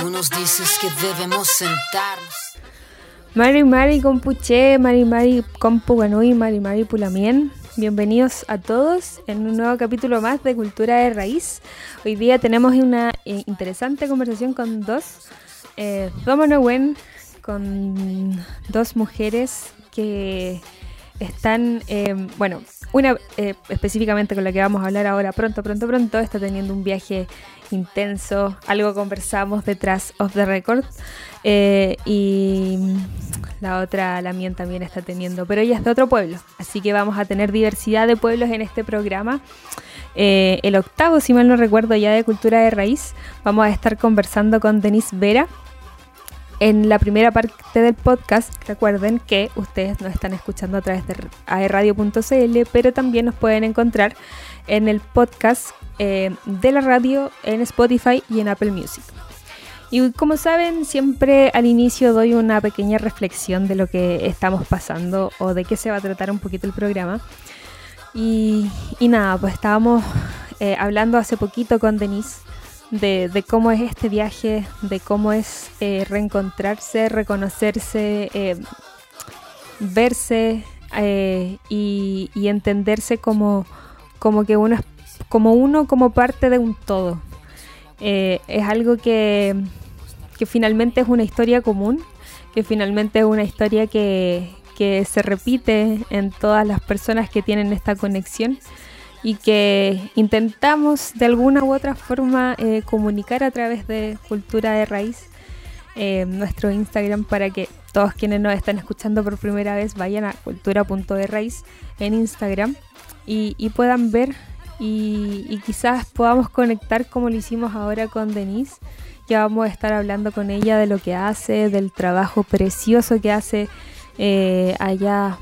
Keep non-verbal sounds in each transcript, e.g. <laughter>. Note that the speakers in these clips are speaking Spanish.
Tú nos dices que debemos sentarnos. Mari Mari Compuche, Mari Mari Compuganui, Mari Mari Pulamien. Bienvenidos a todos en un nuevo capítulo más de Cultura de Raíz. Hoy día tenemos una eh, interesante conversación con dos eh, con dos mujeres que están, eh, bueno, una eh, específicamente con la que vamos a hablar ahora pronto, pronto, pronto, está teniendo un viaje intenso, algo conversamos detrás of the record eh, y la otra, la mía también está teniendo, pero ella es de otro pueblo, así que vamos a tener diversidad de pueblos en este programa. el octavo, si mal no recuerdo, ya de Cultura de Raíz, vamos a estar conversando con Denise Vera, en la primera parte del podcast, recuerden que ustedes nos están escuchando a través de aerradio.cl, pero también nos pueden encontrar en el podcast eh, de la radio en Spotify y en Apple Music. Y como saben, siempre al inicio doy una pequeña reflexión de lo que estamos pasando o de qué se va a tratar un poquito el programa. Y, nada, pues estábamos eh, hablando hace poquito con Denise de, cómo es este viaje, de cómo es eh, reencontrarse, reconocerse, verse y, entenderse como, como que uno como uno como parte de un todo. es algo que, que finalmente es una historia común, que finalmente es una historia que, que se repite en todas las personas que tienen esta conexión y que intentamos de alguna u otra forma eh, comunicar a través de Cultura de Raíz, eh, nuestro Instagram, para que todos quienes nos están escuchando por primera vez vayan a cultura.de raíz en Instagram y, puedan ver y, y, quizás podamos conectar como lo hicimos ahora con Denise. Ya vamos a estar hablando con ella de lo que hace, del trabajo precioso que hace eh, allá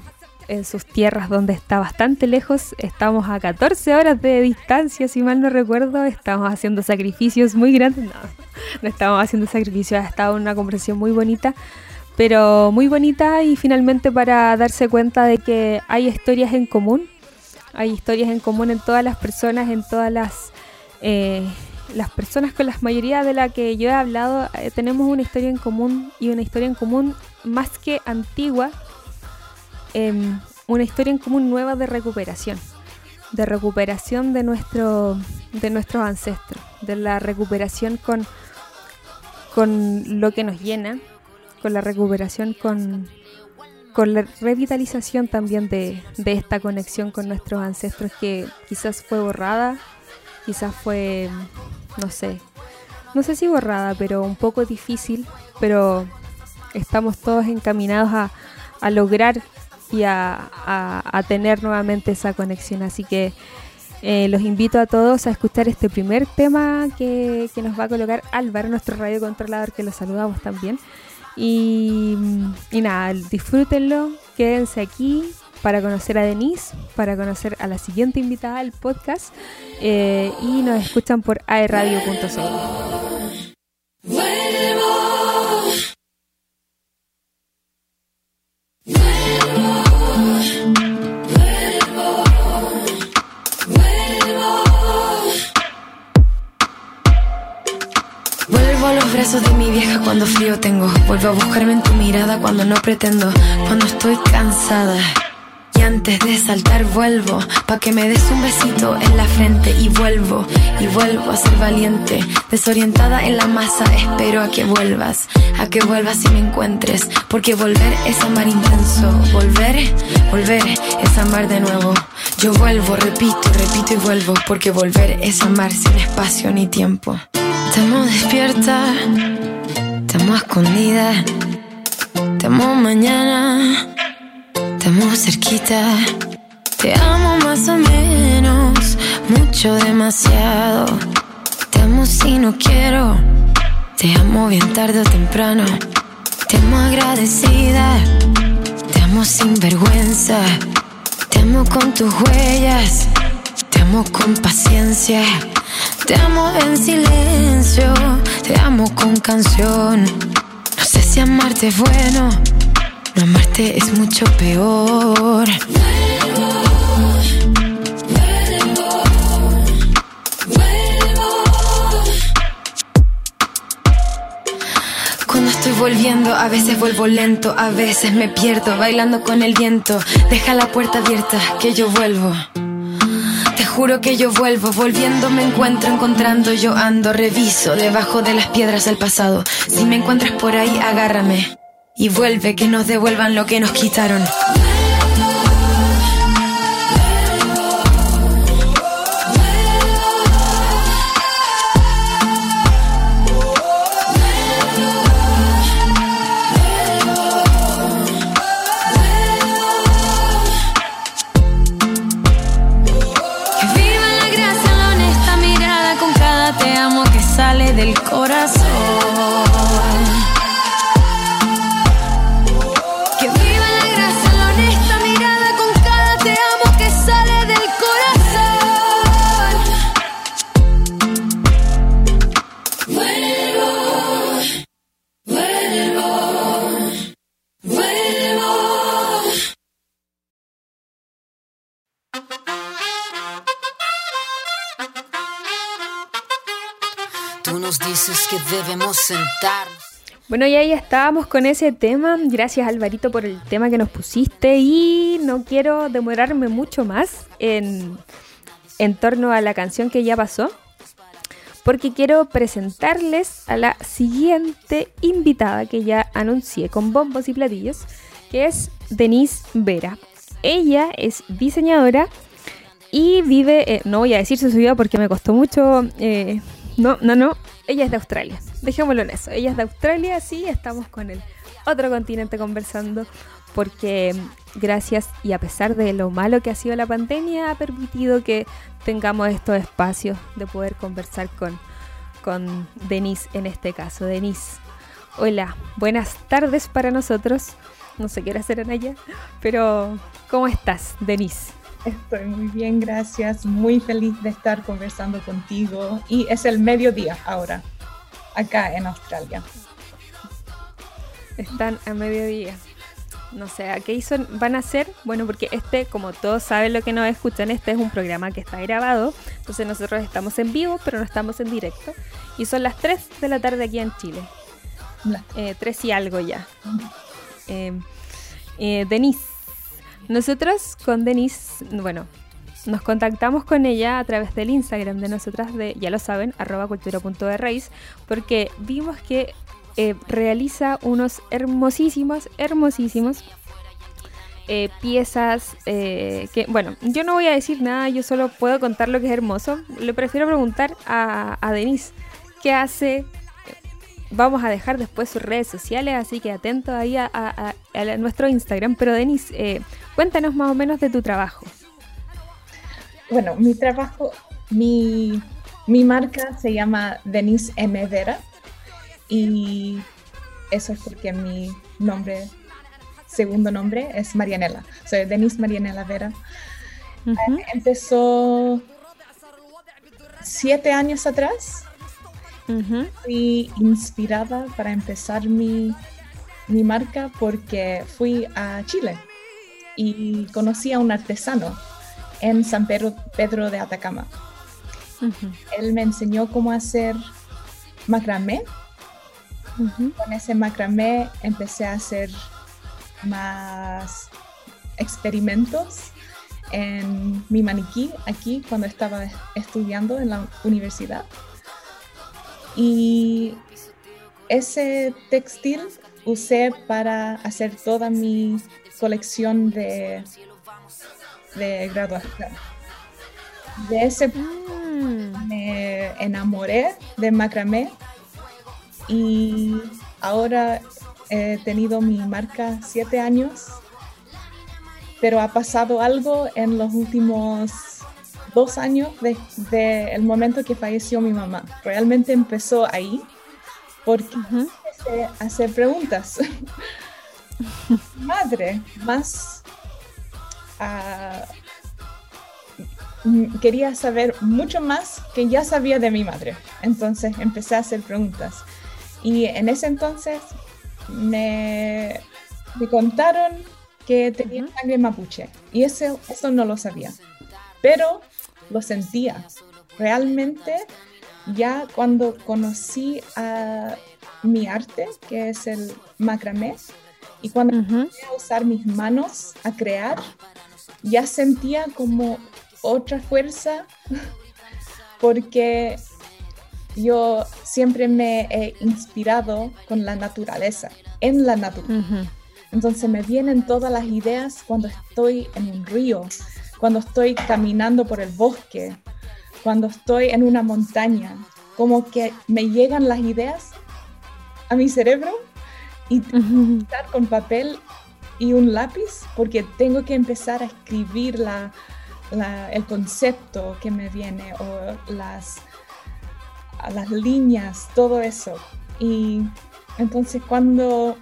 en sus tierras donde está bastante lejos. Estamos a 14 horas de distancia, si mal no recuerdo. Estamos haciendo sacrificios muy grandes. No, no estamos haciendo sacrificios. Ha estado una conversación muy bonita, pero muy bonita y finalmente para darse cuenta de que hay historias en común. Hay historias en común en todas las personas, en todas las... Eh, las personas con la mayoría de la que yo he hablado eh, tenemos una historia en común y una historia en común más que antigua, Em, una historia en común nueva de recuperación, de recuperación de, nuestro, de nuestros ancestros, de la recuperación con, con lo que nos llena, con la recuperación con, con la revitalización también de, de esta conexión con nuestros ancestros que quizás fue borrada, quizás fue, no sé, no sé si borrada, pero un poco difícil, pero estamos todos encaminados a, a lograr y a, tener nuevamente esa conexión. Así que eh, los invito a todos a escuchar este primer tema que, nos va a colocar Álvaro, nuestro radio controlador, que lo saludamos también. Y, nada, disfrútenlo, quédense aquí para conocer a Denise, para conocer a la siguiente invitada del podcast eh, y nos escuchan por aerradio.cl. los de mi vieja cuando frío tengo. Vuelvo a buscarme en tu mirada cuando no pretendo. Cuando estoy cansada. Y antes de saltar vuelvo pa' que me des un besito en la frente y vuelvo y vuelvo a ser valiente desorientada en la masa espero a que vuelvas a que vuelvas y me encuentres porque volver es amar intenso volver volver es amar de nuevo yo vuelvo repito repito y vuelvo porque volver es amar sin espacio ni tiempo te amo despierta, te amo escondida, te amo mañana, te amo cerquita, te amo más o menos, mucho demasiado, te amo si no quiero, te amo bien tarde o temprano, te amo agradecida, te amo sin vergüenza, te amo con tus huellas, te amo con paciencia. Te amo en silencio, te amo con canción. No sé si amarte es bueno, no amarte es mucho peor. volviendo, a veces vuelvo lento, a veces me pierdo, bailando con el viento. Deja la puerta abierta, que yo vuelvo. Juro que yo vuelvo, volviendo me encuentro, encontrando yo ando, reviso debajo de las piedras del pasado. Si me encuentras por ahí, agárrame y vuelve que nos devuelvan lo que nos quitaron. Bueno, y ahí estábamos con ese tema. Gracias Alvarito por el tema que nos pusiste y no quiero demorarme mucho más en, en torno a la canción que ya pasó, porque quiero presentarles a la siguiente invitada que ya anuncié con bombos y platillos, que es Denise Vera. Ella es diseñadora y vive, eh, no voy a decir su ciudad porque me costó mucho, eh, no, no, no, ella es de Australia. Dejémoslo en eso. Ella es de Australia, sí, estamos con el otro continente conversando porque mm, gracias y a pesar de lo malo que ha sido la pandemia ha permitido que tengamos estos espacios de poder conversar con, con Denise en este caso. Denise, hola, buenas tardes para nosotros. No sé qué hora serán allá, pero ¿cómo estás, Denise? Estoy muy bien, gracias. Muy feliz de estar conversando contigo. Y es el mediodía ahora, acá en Australia. Están a mediodía. No sé, ¿a qué hizo, van a hacer? Bueno, porque este, como todos saben lo que nos escuchan, este es un programa que está grabado. Entonces nosotros estamos en vivo, pero no estamos en directo. Y son las 3 de la tarde aquí en Chile. Eh, 3 y algo ya. Eh, eh, Denise, nosotros con Denise, bueno, nos contactamos con ella a través del Instagram de nosotras, de, ya lo saben, arroba cultura.de porque vimos que eh, realiza unos hermosísimos, hermosísimos eh, piezas eh, que, bueno, yo no voy a decir nada, yo solo puedo contar lo que es hermoso. Le prefiero preguntar a, a Denise qué hace, vamos a dejar después sus redes sociales, así que atento ahí a, nuestro Instagram. Pero Denis, eh, cuéntanos más o menos de tu trabajo. Bueno, mi trabajo, mi, mi marca se llama Denise M. Vera y eso es porque mi nombre, segundo nombre es Marianela. Soy Denise Marianela Vera. Empezó siete años atrás Fui inspirada para empezar mi, marca porque fui a Chile y conocí a un artesano en San Pedro, Pedro de Atacama. Él me enseñó cómo hacer macramé. Con ese macramé empecé a hacer más experimentos en mi maniquí aquí cuando estaba estudiando en la universidad. Y ese textil usé para hacer toda mi colección de, de graduación. De ese mm. me enamoré de macramé y ahora he tenido mi marca siete años, pero ha pasado algo en los últimos dos años desde de el momento que falleció mi mamá. Realmente empezó ahí porque empecé a hacer preguntas. <laughs> Madre, más ah, quería saber mucho más que ya sabía de mi madre. Entonces empecé a hacer preguntas. Y en ese entonces me, me contaron que tenía sangre mapuche. Y eso, eso no lo sabía. Pero lo sentía. Realmente ya cuando conocí a mi arte, que es el macramé. Y cuando empecé a usar mis manos a crear, ya sentía como otra fuerza, <laughs> porque yo siempre me he inspirado con la naturaleza, en la naturaleza. Entonces me vienen todas las ideas cuando estoy en un río, cuando estoy caminando por el bosque, cuando estoy en una montaña, como que me llegan las ideas a mi cerebro y estar con papel y un lápiz porque tengo que empezar a escribir la, el concepto que me viene o las, las líneas, todo eso. Y entonces cuando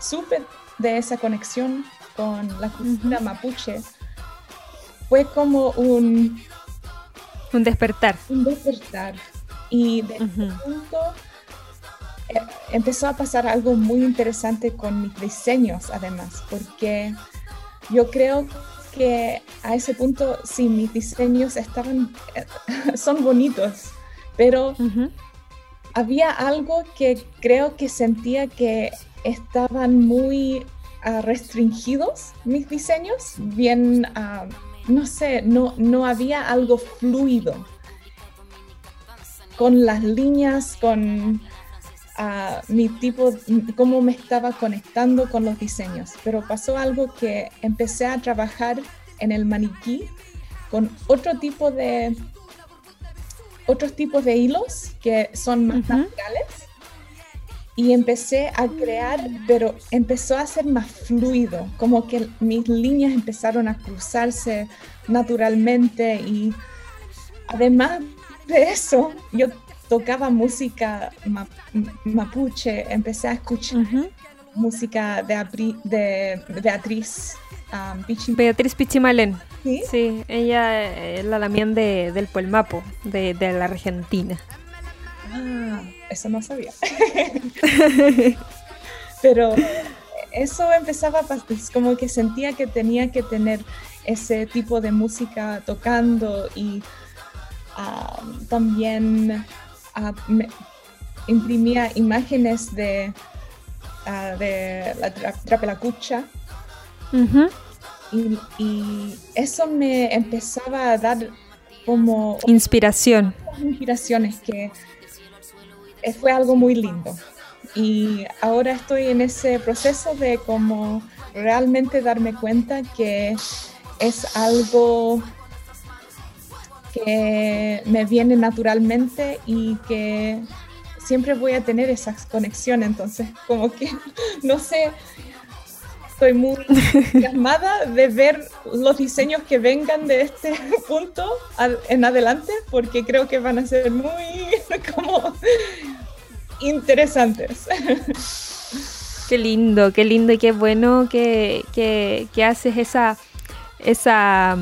supe de esa conexión con la cultura mapuche, fue como un... Un despertar. Un despertar. Y de ese punto eh, empezó a pasar algo muy interesante con mis diseños, además, porque yo creo que a ese punto, sí, mis diseños estaban, eh, <laughs> son bonitos, pero había algo que creo que sentía que estaban muy ah, restringidos mis diseños, bien, uh, no sé, no, no había algo fluido con las líneas, con a mi tipo, cómo me estaba conectando con los diseños. Pero pasó algo que empecé a trabajar en el maniquí con otro tipo de otros tipos de hilos que son más naturales y empecé a crear, pero empezó a ser más fluido, como que mis líneas empezaron a cruzarse naturalmente y además de eso, yo tocaba música mapuche, empecé a escuchar música de, de Beatriz um, Beatriz Pichimalén. ¿Sí? ella es la lamien de, del Puelmapo, de, de la Argentina. Ah, eso no sabía. <laughs> Pero eso empezaba a como que sentía que tenía que tener ese tipo de música tocando y también imprimía imágenes de, de la trapelacucha. y, y, eso me empezaba a dar como... Inspiración. Inspiraciones que fue algo muy lindo. Y ahora estoy en ese proceso de como realmente darme cuenta que es algo que me viene naturalmente y que siempre voy a tener esa conexión. Entonces, como que, <laughs> no sé, estoy muy entusiasmada de ver los diseños que vengan de este <laughs> punto en adelante, porque creo que van a ser muy <laughs> como interesantes. Qué lindo, qué lindo y qué bueno que, que, que haces esa, esa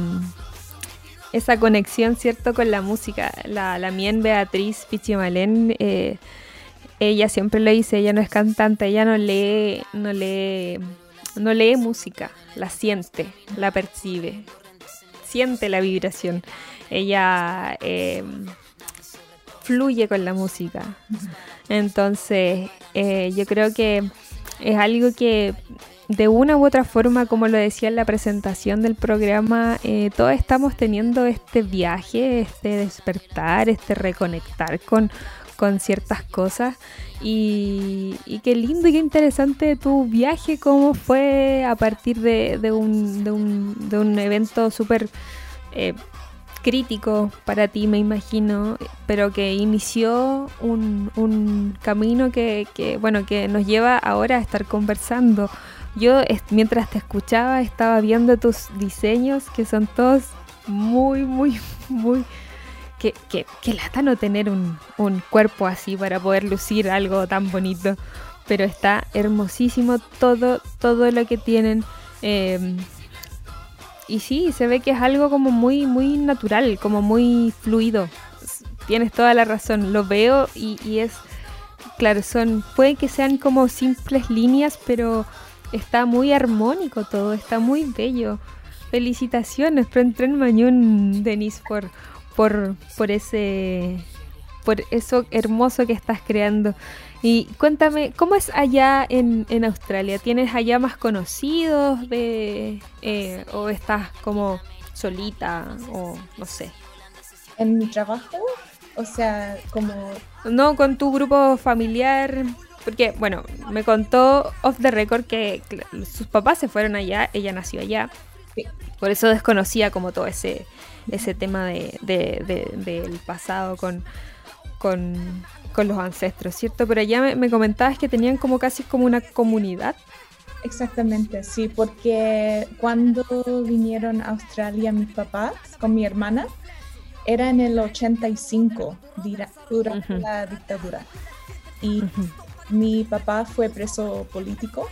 esa conexión, ¿cierto?, con la música. La, la mien Beatriz Pichimalén, eh, ella siempre lo dice, ella no es cantante, ella no lee, no lee, no lee música, la siente, la percibe, siente la vibración. Ella em, fluye con la música. Entonces, eh, yo creo que es algo que de una u otra forma, como lo decía en la presentación del programa, eh, todos estamos teniendo este viaje, este despertar, este reconectar con, ciertas cosas. Y, qué lindo y qué interesante tu viaje, cómo fue a partir de, un, evento súper eh, crítico para ti, me imagino, pero que inició un, un camino que, que, bueno, que nos lleva ahora a estar conversando. Yo mientras te escuchaba estaba viendo tus diseños que son todos muy, muy, muy... Que, que, lata no tener un, cuerpo así para poder lucir algo tan bonito. Pero está hermosísimo todo, todo lo que tienen. Em, y sí, se ve que es algo como muy, muy natural, como muy fluido. Tienes toda la razón. Lo veo y, es, claro, son, puede que sean como simples líneas, pero está muy armónico todo, está muy bello. Felicitaciones, Tren Mañón, Denis, por, por, por ese por eso hermoso que estás creando. Y cuéntame, ¿cómo es allá en, en Australia? ¿Tienes allá más conocidos de, eh, o estás como solita o no sé? En mi trabajo, o sea, como... No, con tu grupo familiar, porque, bueno, me contó off the record que sus papás se fueron allá, ella nació allá. Por eso desconocía como todo ese, ese tema de, del pasado con, con, los ancestros, ¿cierto? Pero allá me, comentabas que tenían como casi como una comunidad. Exactamente, sí, porque cuando vinieron a Australia mis papás con mi hermana, era en el 85, durante la dictadura. Y mi papá fue preso político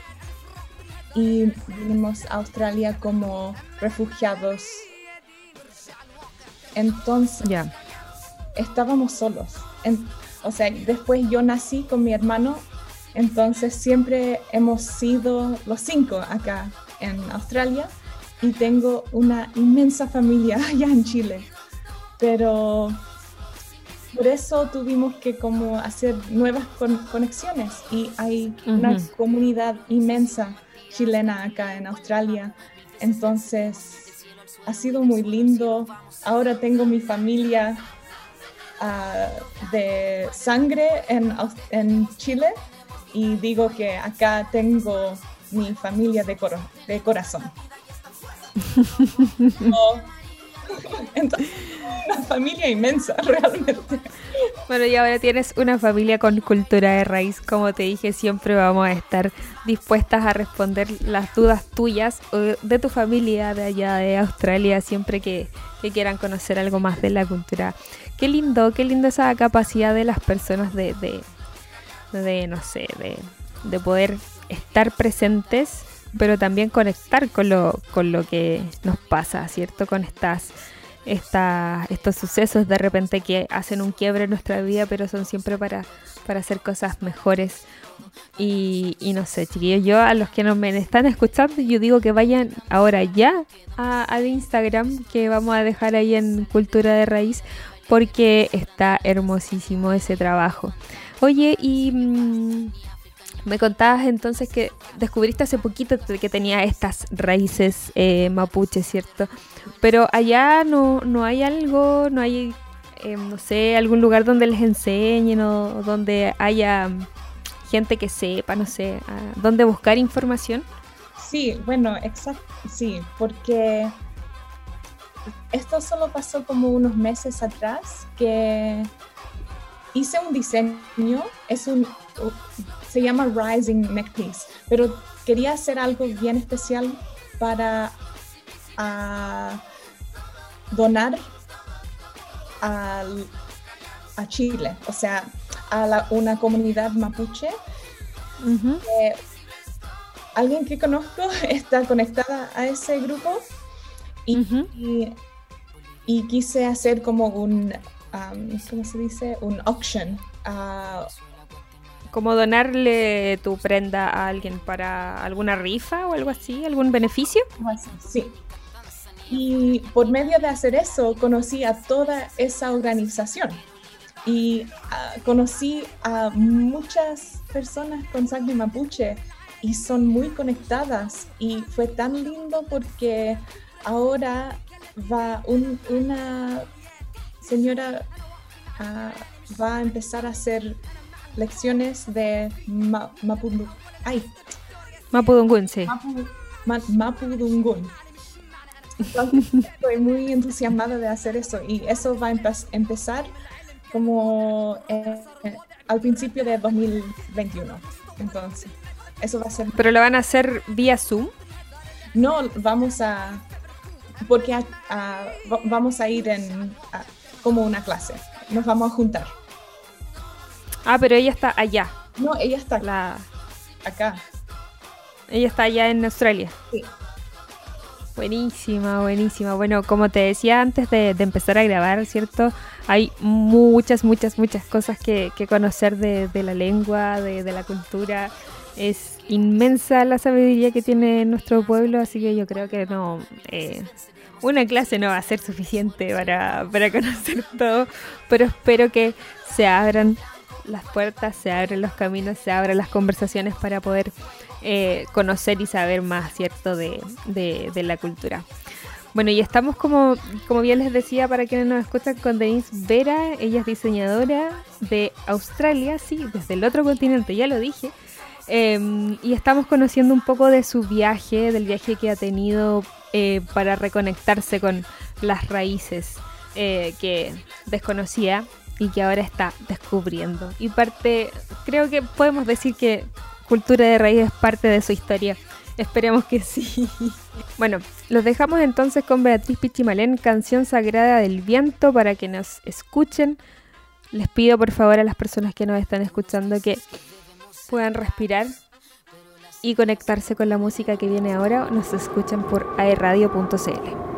y vinimos a Australia como refugiados. Entonces, estábamos solos o sea, después yo nací con mi hermano, entonces siempre hemos sido los cinco acá en Australia y tengo una inmensa familia <laughs> allá en Chile. Pero por eso tuvimos que como hacer nuevas conexiones y hay una comunidad inmensa chilena acá en Australia. Entonces ha sido muy lindo. Ahora tengo mi familia de sangre en, en, Chile y digo que acá tengo mi familia de, de corazón. <laughs> <laughs> una familia inmensa, <laughs> realmente. Bueno, y ahora tienes una familia con cultura de raíz. Como te dije, siempre vamos a estar dispuestas a responder las dudas tuyas o de tu familia de allá de Australia, siempre que, que quieran conocer algo más de la cultura qué lindo, qué lindo esa capacidad de las personas de, de, no sé, de, poder estar presentes, pero también conectar con lo, con lo que nos pasa, ¿cierto? Con estas, estos sucesos de repente que hacen un quiebre en nuestra vida, pero son siempre para, para hacer cosas mejores. Y, no sé, chiquillos, yo a los que nos me están escuchando, yo digo que vayan ahora ya al Instagram que vamos a dejar ahí en Cultura de Raíz porque está hermosísimo ese trabajo. Oye, y mm, me contabas entonces que descubriste hace poquito que tenía estas raíces eh, mapuche, ¿cierto? Pero allá no, no hay algo, no hay, eh, no sé, algún lugar donde les enseñen o donde haya gente que sepa, no sé, dónde buscar información. Sí, bueno, exacto, sí, porque esto solo pasó como unos meses atrás que hice un diseño, es un, se llama Rising Neck Piece, pero quería hacer algo bien especial para donar a Chile, o sea, a una comunidad mapuche. alguien que conozco <laughs> está conectada a ese grupo y, y, quise hacer como un, ¿cómo se dice? Un auction. Uh, como donarle tu prenda a alguien para alguna rifa o algo así, algún beneficio. Sí. Y por medio de hacer eso conocí a toda esa organización y ah, conocí a muchas personas con sangre mapuche y son muy conectadas y fue tan lindo porque ahora va una señora ah, va a empezar a hacer lecciones de Mapudungun. Ay. Mapudungun, sí. Mapudungun. estoy muy entusiasmada de hacer eso y eso va a empezar como eh, al principio de 2021. Entonces, eso va a ser. ¿Pero lo van a hacer vía Zoom? No, vamos a porque vamos a ir en como una clase, nos vamos a juntar. Ah, pero ella está allá. No, ella está acá. Ella está allá en Australia. Sí. Buenísima, buenísima. Bueno, como te decía antes de, empezar a grabar, ¿cierto? Hay muchas, muchas, muchas cosas que, conocer de, la lengua, de, la cultura. Es inmensa la sabiduría que tiene nuestro pueblo, así que yo creo que no, eh, una clase no va a ser suficiente para, para conocer todo, pero espero que se abran las puertas, se abren los caminos, se abran las conversaciones para poder eh, conocer y saber más, ¿cierto?, de, de, la cultura. Bueno, y estamos como, como bien les decía, para quienes nos escuchan, con Denise Vera, ella es diseñadora de Australia, sí, desde el otro continente, ya lo dije. Em, y estamos conociendo un poco de su viaje, del viaje que ha tenido eh, para reconectarse con las raíces eh, que desconocía y que ahora está descubriendo. Y parte, creo que podemos decir que Cultura de Raíz es parte de su historia. Esperemos que sí. <laughs> Bueno, los dejamos entonces con Beatriz Pichimalén, Canción Sagrada del Viento, para que nos escuchen. Les pido por favor a las personas que nos están escuchando que puedan respirar y conectarse con la música que viene ahora. Nos escuchan por aerradio.cl.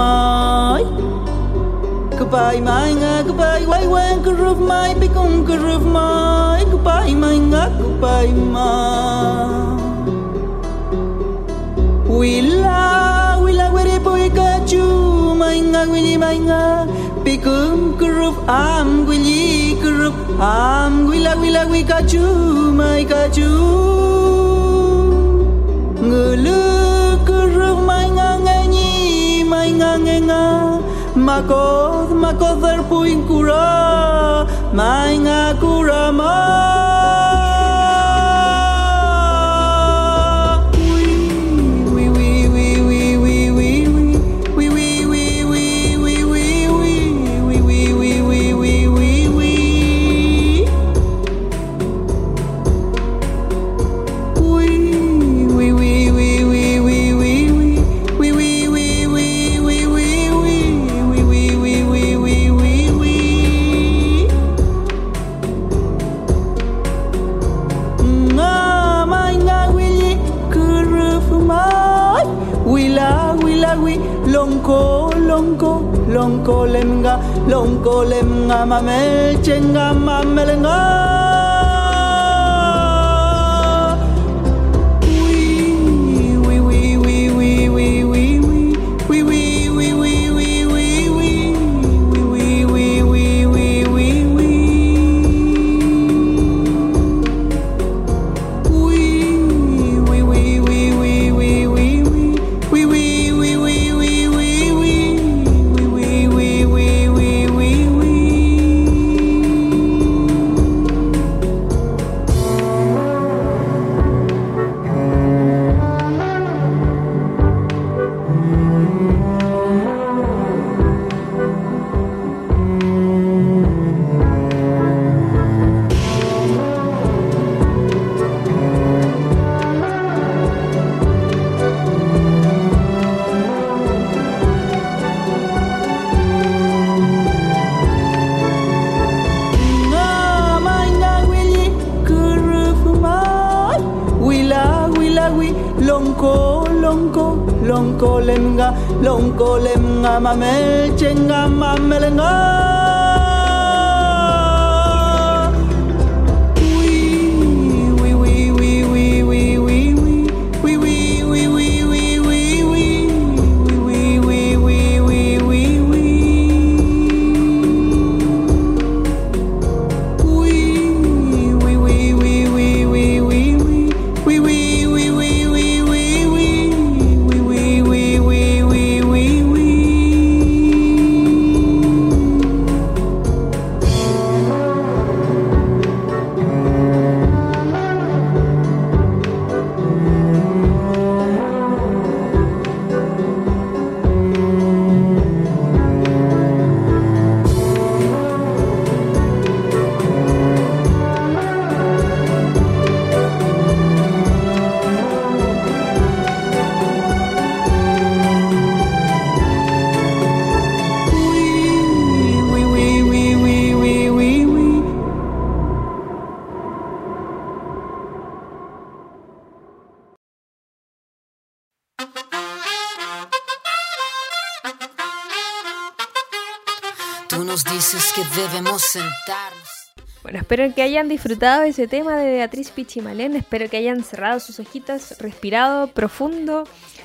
mai Goodbye mai nga, goodbye wai wen ka mai bi kung ka mai Goodbye mai nga, goodbye, ma. Wila wila wiri boy ka chu mai nga wili mai nga. Bi kung ka am wili ka roof, am. Wila wila wi ka chu mai ka chu. Ngulu ka mai nga nga nge nga Makod, makod dherpuin kura ma nga kura ma. Sentarnos. Bueno, espero que hayan disfrutado ese tema de Beatriz Pichimalén. Espero que hayan cerrado sus ojitas, respirado profundo,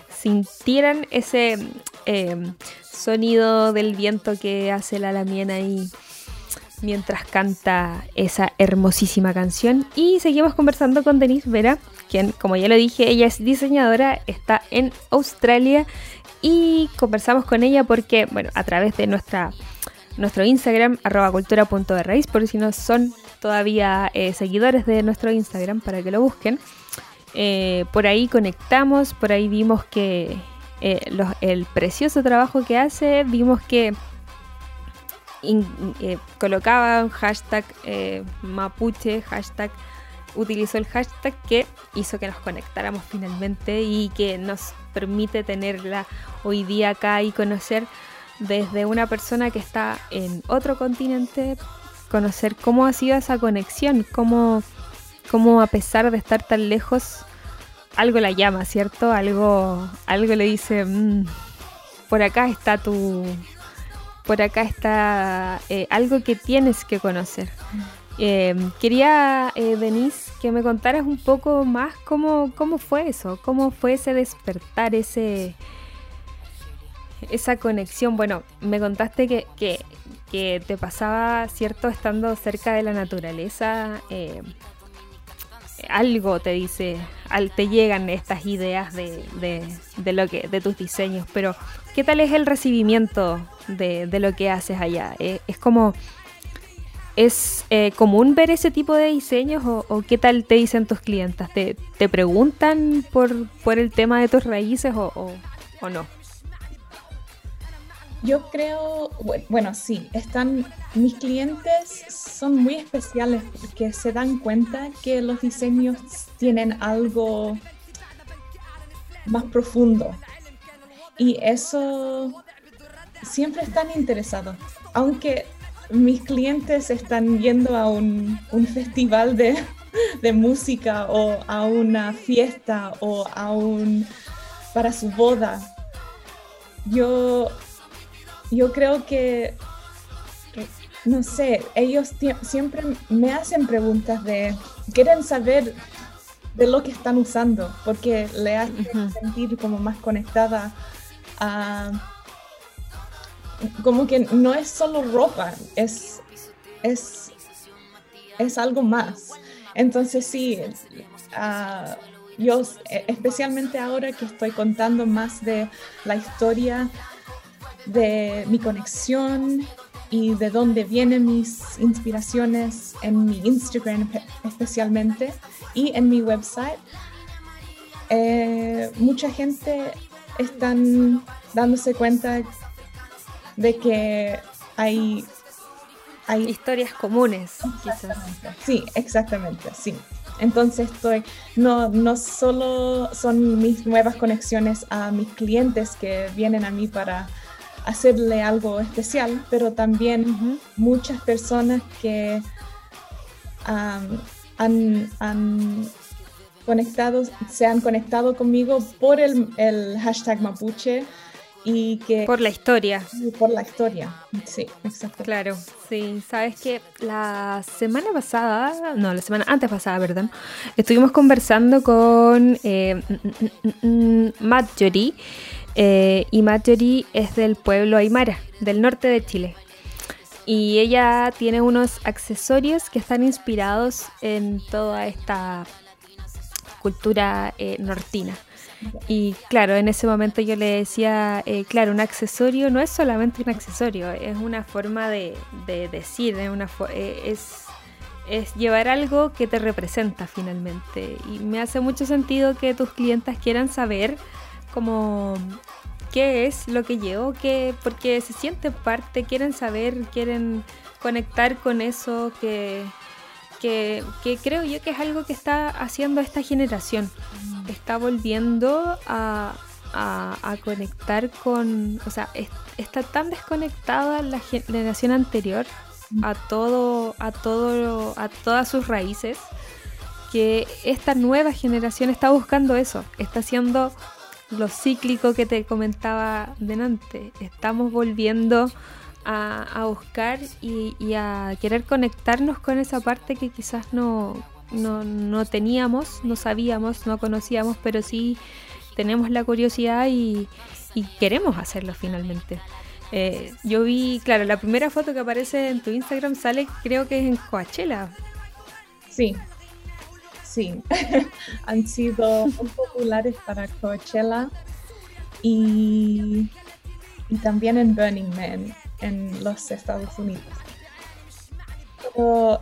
sintieran ese eh, sonido del viento que hace la lamiena ahí mientras canta esa hermosísima canción. Y seguimos conversando con Denise Vera, quien, como ya lo dije, ella es diseñadora, está en Australia y conversamos con ella porque, bueno, a través de nuestra nuestro Instagram, arroba cultura por si no son todavía eh, seguidores de nuestro Instagram, para que lo busquen. Eh, por ahí conectamos, por ahí vimos que eh, el precioso trabajo que hace, vimos que colocaba un hashtag mapuche, hashtag utilizó el hashtag que hizo que nos conectáramos finalmente y que nos permite tenerla hoy día acá y conocer desde una persona que está en otro continente, conocer cómo ha sido esa conexión, cómo, cómo a pesar de estar tan lejos, algo la llama, ¿cierto? Algo, algo le dice, mm, por acá está tu... Por acá está eh, algo que tienes que conocer. Em, quería, eh, Denise, que me contaras un poco más cómo, cómo fue eso, cómo fue ese despertar, ese, esa conexión. Bueno, me contaste que, que, te pasaba, ¿cierto? Estando cerca de la naturaleza, eh, algo te dice, al, te llegan estas ideas de, de, lo que, de tus diseños, pero ¿qué tal es el recibimiento de, de lo que haces allá? Eh, es como ¿Es eh, común ver ese tipo de diseños o, qué tal te dicen tus clientes? ¿Te, te preguntan por, por, el tema de tus raíces o, o, no? Yo creo, bueno, sí, están, mis clientes son muy especiales porque se dan cuenta que los diseños tienen algo más profundo. Y eso siempre están interesados. Aunque mis clientes están yendo a un, festival <laughs> de, música o a una fiesta o a un para su boda. Yo, yo creo que, no sé, ellos siempre me hacen preguntas de, quieren saber de lo que están usando, porque le hacen sentir como más conectada a como que no es solo ropa, es, es, es algo más. Entonces sí, uh, yo especialmente ahora que estoy contando más de la historia de mi conexión y de dónde vienen mis inspiraciones en mi Instagram especialmente y en mi website, eh, mucha gente están dándose cuenta de que hay, hay historias comunes, quizás. Sí, exactamente, sí. Entonces estoy, no, no solo son mis nuevas conexiones a mis clientes que vienen a mí para hacerle algo especial, pero también muchas personas que han, han, conectado, se han conectado conmigo por el, el hashtag mapuche y que... Por la historia. Por la historia, sí, exacto. Claro, sí. Sabes que la semana pasada, no, la semana antes pasada, perdón, estuvimos conversando con eh, Marjorie eh, y Marjorie es del pueblo Aymara, del norte de Chile. Y ella tiene unos accesorios que están inspirados en toda esta cultura eh, nortina. Y claro, en ese momento yo le decía, eh, claro, un accesorio no es solamente un accesorio, es una forma de, decir, eh, es, es, llevar algo que te representa finalmente. Y me hace mucho sentido que tus clientes quieran saber como qué es lo que llevo, qué, porque se sienten parte, quieren saber, quieren conectar con eso que que, creo yo que es algo que está haciendo esta generación. Está volviendo a, conectar con, o sea, está tan desconectada la generación anterior a todo, a todo, a todas sus raíces, que esta nueva generación está buscando eso, está haciendo lo cíclico que te comentaba delante. Estamos volviendo a, buscar y, a querer conectarnos con esa parte que quizás no, no, teníamos, no sabíamos, no conocíamos, pero sí tenemos la curiosidad y, queremos hacerlo finalmente. Eh, yo vi, claro, la primera foto que aparece en tu Instagram sale, creo que es en Coachella. Sí, sí. <laughs> Han sido muy populares para Coachella y, y también en Burning Man en los Estados Unidos. Pero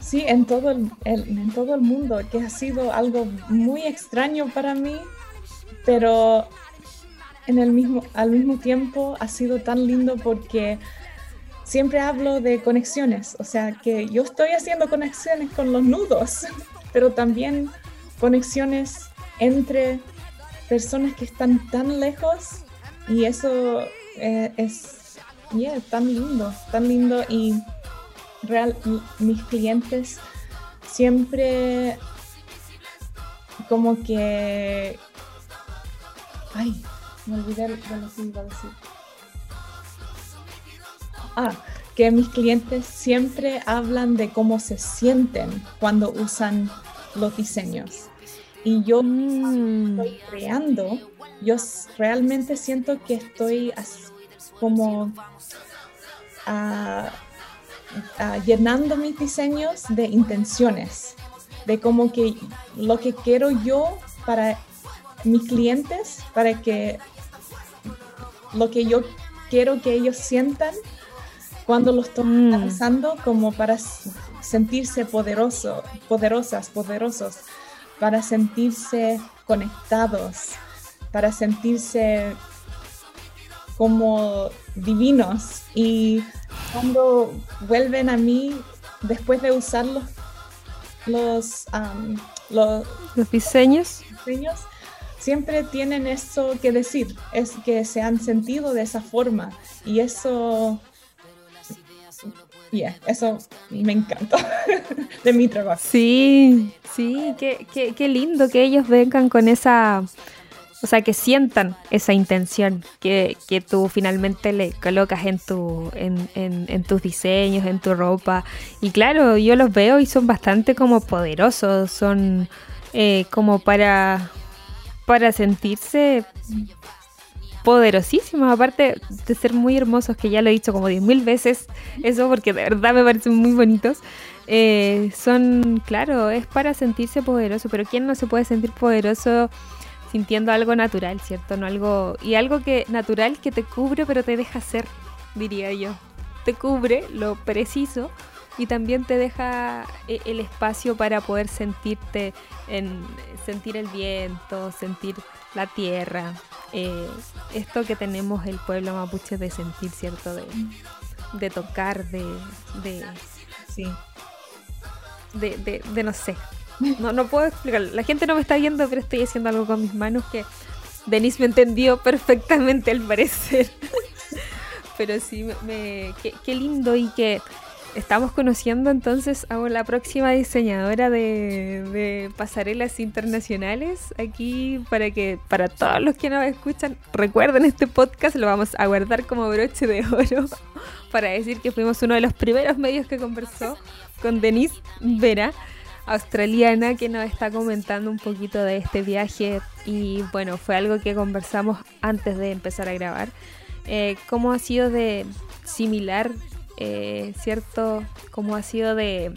sí, en todo el, en todo el mundo, que ha sido algo muy extraño para mí, pero en el mismo, al mismo tiempo ha sido tan lindo porque siempre hablo de conexiones, o sea que yo estoy haciendo conexiones con los nudos, <laughs> pero también conexiones entre personas que están tan lejos y eso eh, es yeah, tan lindo, tan lindo y real, mis clientes siempre como que... Ay, me olvidé de lo que iba a decir. Ah, que mis clientes siempre hablan de cómo se sienten cuando usan los diseños. Y yo mm. estoy creando, yo realmente siento que estoy como llenando mis diseños de intenciones, de como que lo que quiero yo para mis clientes, para que lo que yo quiero que ellos sientan cuando lo estoy mm. como para sentirse poderoso, poderosas, poderosos, para sentirse conectados, para sentirse como divinos y cuando vuelven a mí después de usar los, los, los, diseños. diseños, siempre tienen eso que decir, es que se han sentido de esa forma y eso, yeah, eso me encanta <laughs> de mi trabajo. Sí, sí, qué, qué, qué lindo que ellos vengan con esa o sea, que sientan esa intención que, que tú finalmente le colocas en, tu, en, en, tus diseños, en tu ropa. Y claro, yo los veo y son bastante como poderosos, son eh, como para, para sentirse poderosísimos, aparte de ser muy hermosos, que ya lo he dicho como diez mil veces, eso porque de verdad me parecen muy bonitos. Eh, son, claro, es para sentirse poderoso, pero ¿quién no se puede sentir poderoso? sintiendo algo natural, ¿cierto? No algo y algo que natural que te cubre pero te deja ser, diría yo. Te cubre lo preciso y también te deja eh, el espacio para poder sentirte en sentir el viento, sentir la tierra. Eh, esto que tenemos el pueblo mapuche de sentir, ¿cierto? De, de tocar, de, de sí. De, de, de no sé, no, no puedo explicar. La gente no me está viendo, pero estoy haciendo algo con mis manos que Denise me entendió perfectamente al parecer. <laughs> pero sí, me, qué, lindo y que estamos conociendo entonces a la próxima diseñadora de, de, pasarelas internacionales aquí para que para todos los que nos escuchan recuerden este podcast lo vamos a guardar como broche de oro <laughs> para decir que fuimos uno de los primeros medios que conversó con Denise Vera australiana que nos está comentando un poquito de este viaje y bueno, fue algo que conversamos antes de empezar a grabar. Eh, ¿Cómo ha sido de similar, eh, cierto? ¿Cómo ha sido de,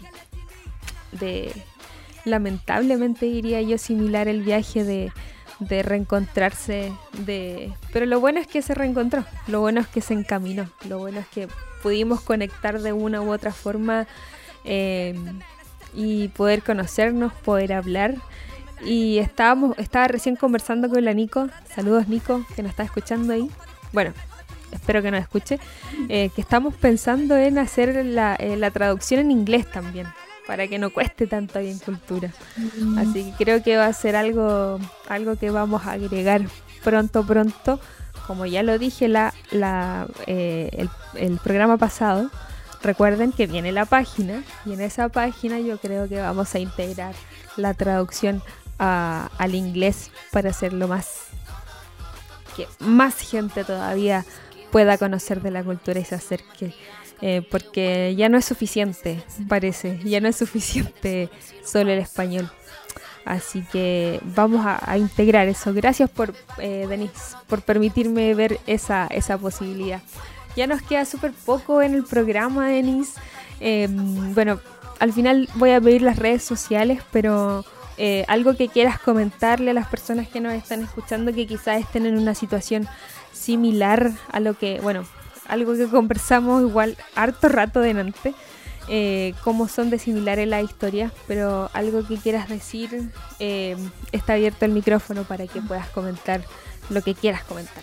lamentablemente diría yo, similar el viaje de, de reencontrarse, de... Pero lo bueno es que se reencontró, lo bueno es que se encaminó, lo bueno es que pudimos conectar de una u otra forma. Eh, y poder conocernos, poder hablar. Y estábamos, estaba recién conversando con la Nico. Saludos Nico, que nos está escuchando ahí. Bueno, espero que nos escuche. Eh, que estamos pensando en hacer la, eh, la, traducción en inglés también, para que no cueste tanto ahí en cultura. Mm. Así que creo que va a ser algo, algo que vamos a agregar pronto, pronto. Como ya lo dije la, la, eh, el, el programa pasado, Recuerden que viene la página y en esa página yo creo que vamos a integrar la traducción al inglés para hacerlo más que más gente todavía pueda conocer de la cultura y se acerque. Eh, porque ya no es suficiente, parece, ya no es suficiente solo el español. Así que vamos a, integrar eso. Gracias por, eh, Denise, por permitirme ver esa, esa posibilidad. Ya nos queda súper poco en el programa, Denise. Em, bueno, al final voy a pedir las redes sociales, pero eh, algo que quieras comentarle a las personas que nos están escuchando que quizás estén en una situación similar a lo que, bueno, algo que conversamos igual harto rato delante, eh, cómo son de similares las historias, pero algo que quieras decir, eh, está abierto el micrófono para que puedas comentar lo que quieras comentar.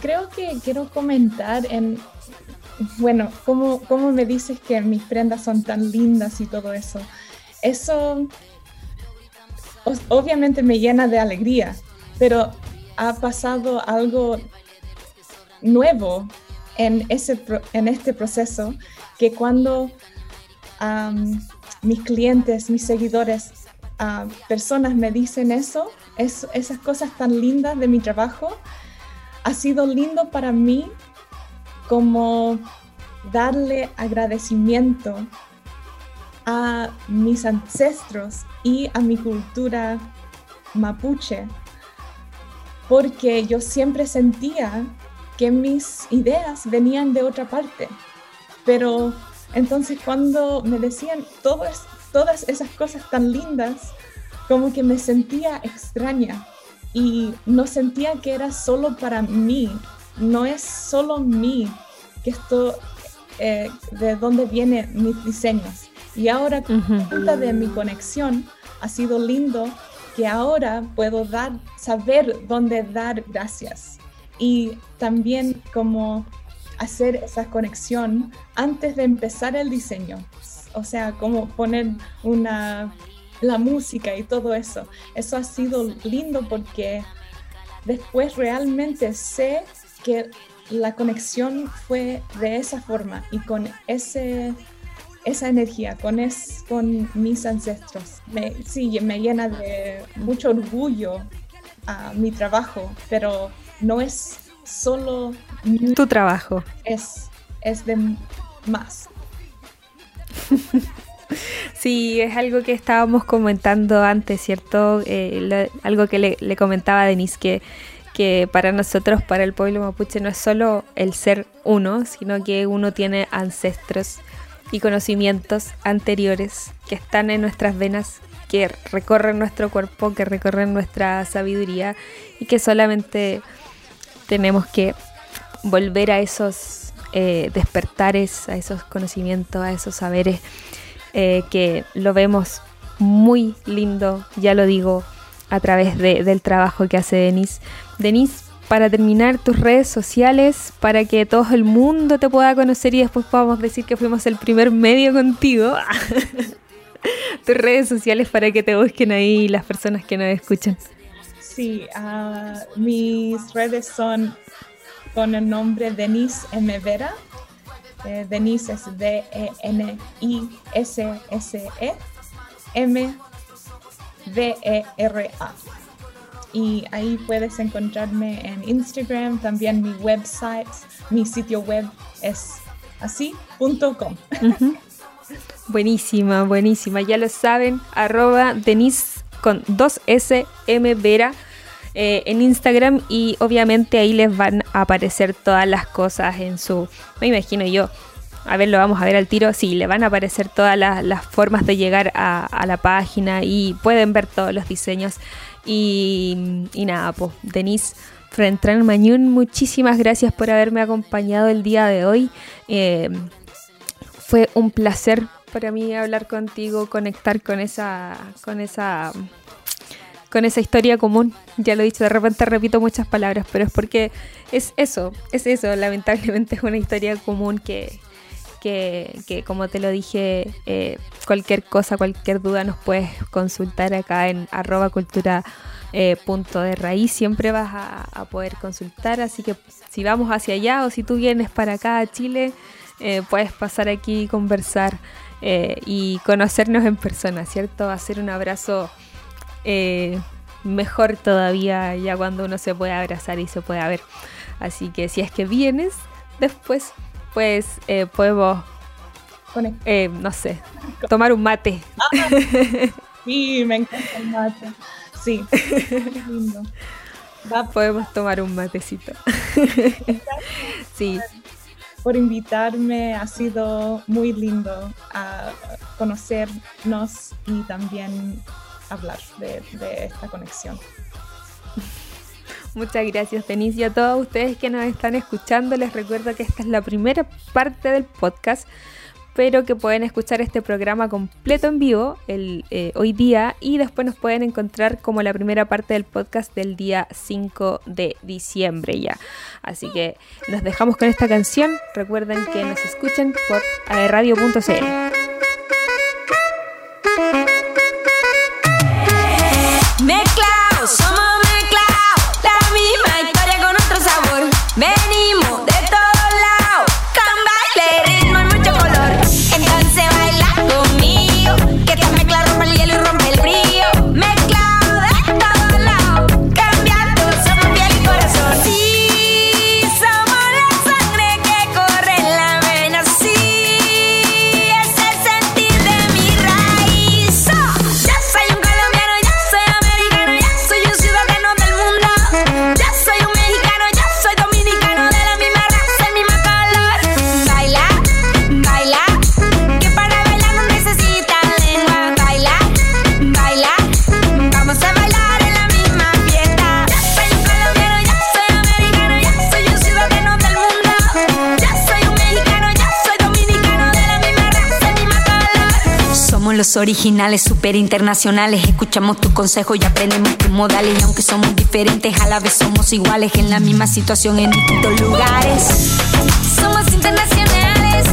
Creo que quiero comentar en, bueno, cómo, cómo me dices que mis prendas son tan lindas y todo eso. Eso obviamente me llena de alegría, pero ha pasado algo nuevo en, ese, en este proceso que cuando mis clientes, mis seguidores, personas me dicen eso, esas cosas tan lindas de mi trabajo, ha sido lindo para mí como darle agradecimiento a mis ancestros y a mi cultura mapuche, porque yo siempre sentía que mis ideas venían de otra parte. Pero entonces cuando me decían todas, todas esas cosas tan lindas, como que me sentía extraña y no sentía que era solo para mí, no es solo mí que esto, eh, de dónde vienen mis diseños. Y ahora, con uh de mi conexión, ha sido lindo que ahora puedo dar, saber dónde dar gracias y también como hacer esa conexión antes de empezar el diseño. O sea, como poner una, la música y todo eso. Eso ha sido lindo porque después realmente sé que la conexión fue de esa forma y con ese, esa energía, con, es, con mis ancestros. Me, sí, me llena de mucho orgullo a mi trabajo, pero no es solo tu trabajo. Es, es de más. <laughs> Sí, es algo que estábamos comentando antes, ¿cierto? Eh, algo que le, comentaba a Denise, que, que para nosotros, para el pueblo mapuche, no es solo el ser uno, sino que uno tiene ancestros y conocimientos anteriores que están en nuestras venas, que recorren nuestro cuerpo, que recorren nuestra sabiduría y que solamente tenemos que volver a esos eh, despertares, a esos conocimientos, a esos saberes eh, que lo vemos muy lindo, ya lo digo, a través del trabajo que hace Denise. Denise, para terminar tus redes sociales, para que todo el mundo te pueda conocer y después podamos decir que fuimos el primer medio contigo. <laughs> tus redes sociales para que te busquen ahí las personas que nos escuchan. Sí, uh, mis redes son con el nombre Denise M. Vera. Eh, Denise es D-E-N-I-S-S-E M-V-E-R-A. Y ahí puedes encontrarme en Instagram, también mi website, mi sitio web es así.com. Buenísima, buenísima. Ya lo saben, arroba Denise con 2S M Vera eh, en Instagram y obviamente ahí les van a aparecer todas las cosas en su, me imagino yo, a ver, lo vamos a ver al tiro, sí, le van a aparecer todas las, formas de llegar a, la página y pueden ver todos los diseños y, nada, pues Denise. Frentran Mañún, muchísimas gracias por haberme acompañado el día de hoy. Eh, fue un placer para mí hablar contigo, conectar con esa, con esa con esa historia común. Ya lo he dicho, de repente repito muchas palabras, pero es porque es eso, es eso, lamentablemente es una historia común que, que, como te lo dije, eh, cualquier cosa, cualquier duda nos puedes consultar acá en arroba eh, raíz, siempre vas a, poder consultar, así que si vamos hacia allá o si tú vienes para acá a Chile, eh, puedes pasar aquí y conversar y conocernos en persona, ¿cierto? Hacer un abrazo mejor todavía ya cuando uno se puede abrazar y se puede ver. Así que si es que vienes, después pues eh, podemos, eh, no sé, tomar un mate. Ah, sí, me encanta el mate. Sí, <laughs> lindo. Podemos tomar un matecito. sí. Por invitarme, ha sido muy lindo a conocernos y también hablar de, de esta conexión. Muchas gracias, Denise. Y a todos ustedes que nos están escuchando, les recuerdo que esta es la primera parte del podcast, pero que pueden escuchar este programa completo en vivo el, eh, hoy día y después nos pueden encontrar como la primera parte del podcast del día 5 de diciembre ya. Así que nos dejamos con esta canción. Recuerden que nos escuchen por aerradio.cl. los super internacionales. Escuchamos tu consejo y aprendemos tus modales. Y aunque somos diferentes, a la vez somos iguales. En la misma situación, en distintos lugares. Somos internacionales,